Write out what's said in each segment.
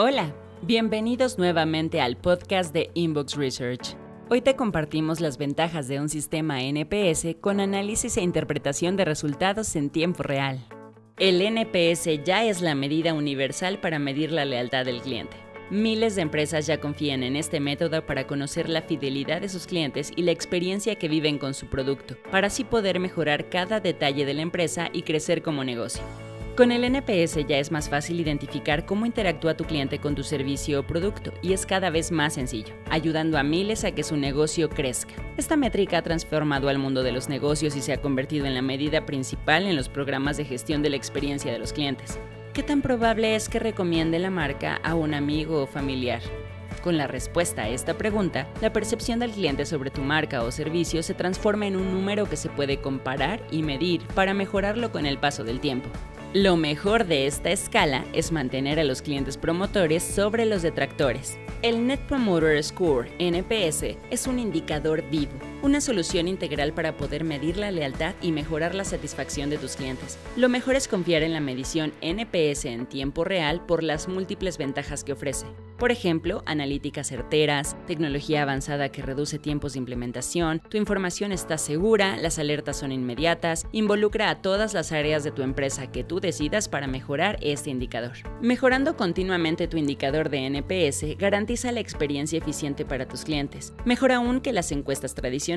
Hola, bienvenidos nuevamente al podcast de Inbox Research. Hoy te compartimos las ventajas de un sistema NPS con análisis e interpretación de resultados en tiempo real. El NPS ya es la medida universal para medir la lealtad del cliente. Miles de empresas ya confían en este método para conocer la fidelidad de sus clientes y la experiencia que viven con su producto, para así poder mejorar cada detalle de la empresa y crecer como negocio. Con el NPS ya es más fácil identificar cómo interactúa tu cliente con tu servicio o producto y es cada vez más sencillo, ayudando a miles a que su negocio crezca. Esta métrica ha transformado al mundo de los negocios y se ha convertido en la medida principal en los programas de gestión de la experiencia de los clientes. ¿Qué tan probable es que recomiende la marca a un amigo o familiar? Con la respuesta a esta pregunta, la percepción del cliente sobre tu marca o servicio se transforma en un número que se puede comparar y medir para mejorarlo con el paso del tiempo. Lo mejor de esta escala es mantener a los clientes promotores sobre los detractores. El Net Promoter Score, NPS, es un indicador vivo, una solución integral para poder medir la lealtad y mejorar la satisfacción de tus clientes. Lo mejor es confiar en la medición NPS en tiempo real por las múltiples ventajas que ofrece. Por ejemplo, analíticas certeras, tecnología avanzada que reduce tiempos de implementación, tu información está segura, las alertas son inmediatas, involucra a todas las áreas de tu empresa que tú decidas para mejorar este indicador. Mejorando continuamente tu indicador de NPS garantiza la experiencia eficiente para tus clientes, mejor aún que las encuestas tradicionales,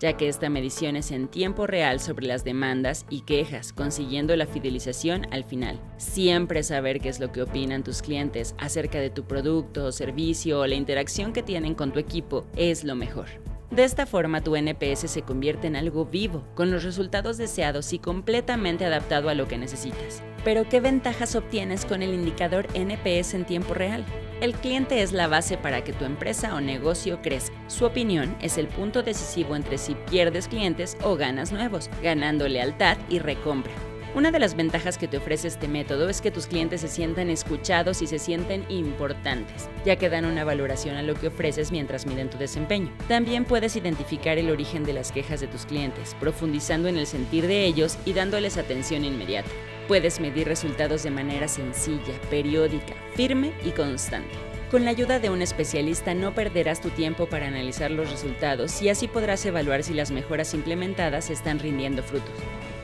ya que esta medición es en tiempo real sobre las demandas y quejas, consiguiendo la fidelización al final. Siempre saber qué es lo que opinan tus clientes acerca de tu producto, o servicio o la interacción que tienen con tu equipo es lo mejor. De esta forma tu NPS se convierte en algo vivo, con los resultados deseados y completamente adaptado a lo que necesitas. Pero ¿qué ventajas obtienes con el indicador NPS en tiempo real? El cliente es la base para que tu empresa o negocio crezca. Su opinión es el punto decisivo entre si pierdes clientes o ganas nuevos, ganando lealtad y recompra. Una de las ventajas que te ofrece este método es que tus clientes se sientan escuchados y se sienten importantes, ya que dan una valoración a lo que ofreces mientras miden tu desempeño. También puedes identificar el origen de las quejas de tus clientes, profundizando en el sentir de ellos y dándoles atención inmediata. Puedes medir resultados de manera sencilla, periódica, firme y constante. Con la ayuda de un especialista no perderás tu tiempo para analizar los resultados y así podrás evaluar si las mejoras implementadas están rindiendo frutos.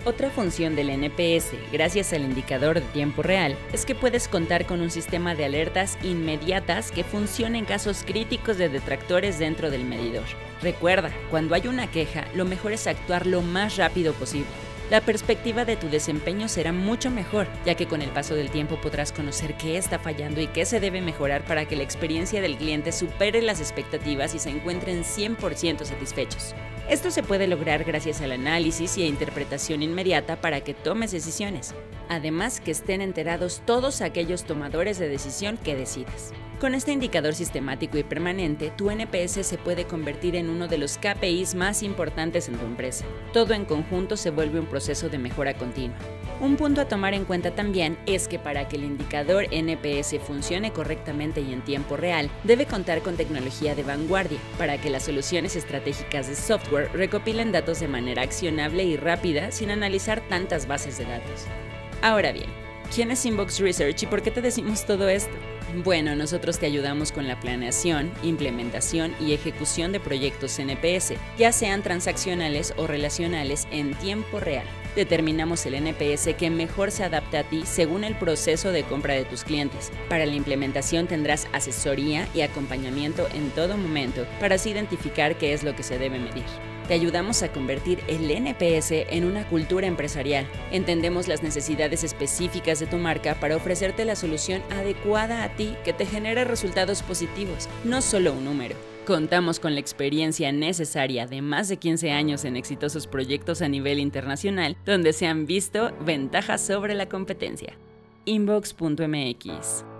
Otra función del NPS, gracias al indicador de tiempo real, es que puedes contar con un sistema de alertas inmediatas que funcione en casos críticos de detractores dentro del medidor. Recuerda, cuando hay una queja, lo mejor es actuar lo más rápido posible la perspectiva de tu desempeño será mucho mejor, ya que con el paso del tiempo podrás conocer qué está fallando y qué se debe mejorar para que la experiencia del cliente supere las expectativas y se encuentren 100% satisfechos. Esto se puede lograr gracias al análisis y a interpretación inmediata para que tomes decisiones, además que estén enterados todos aquellos tomadores de decisión que decidas. Con este indicador sistemático y permanente, tu NPS se puede convertir en uno de los KPIs más importantes en tu empresa. Todo en conjunto se vuelve un proceso de mejora continua. Un punto a tomar en cuenta también es que para que el indicador NPS funcione correctamente y en tiempo real, debe contar con tecnología de vanguardia para que las soluciones estratégicas de software recopilen datos de manera accionable y rápida sin analizar tantas bases de datos. Ahora bien, ¿quién es Inbox Research y por qué te decimos todo esto? Bueno, nosotros te ayudamos con la planeación, implementación y ejecución de proyectos NPS, ya sean transaccionales o relacionales en tiempo real. Determinamos el NPS que mejor se adapte a ti según el proceso de compra de tus clientes. Para la implementación tendrás asesoría y acompañamiento en todo momento para así identificar qué es lo que se debe medir. Te ayudamos a convertir el NPS en una cultura empresarial. Entendemos las necesidades específicas de tu marca para ofrecerte la solución adecuada a ti que te genere resultados positivos, no solo un número. Contamos con la experiencia necesaria de más de 15 años en exitosos proyectos a nivel internacional donde se han visto ventajas sobre la competencia. Inbox.mx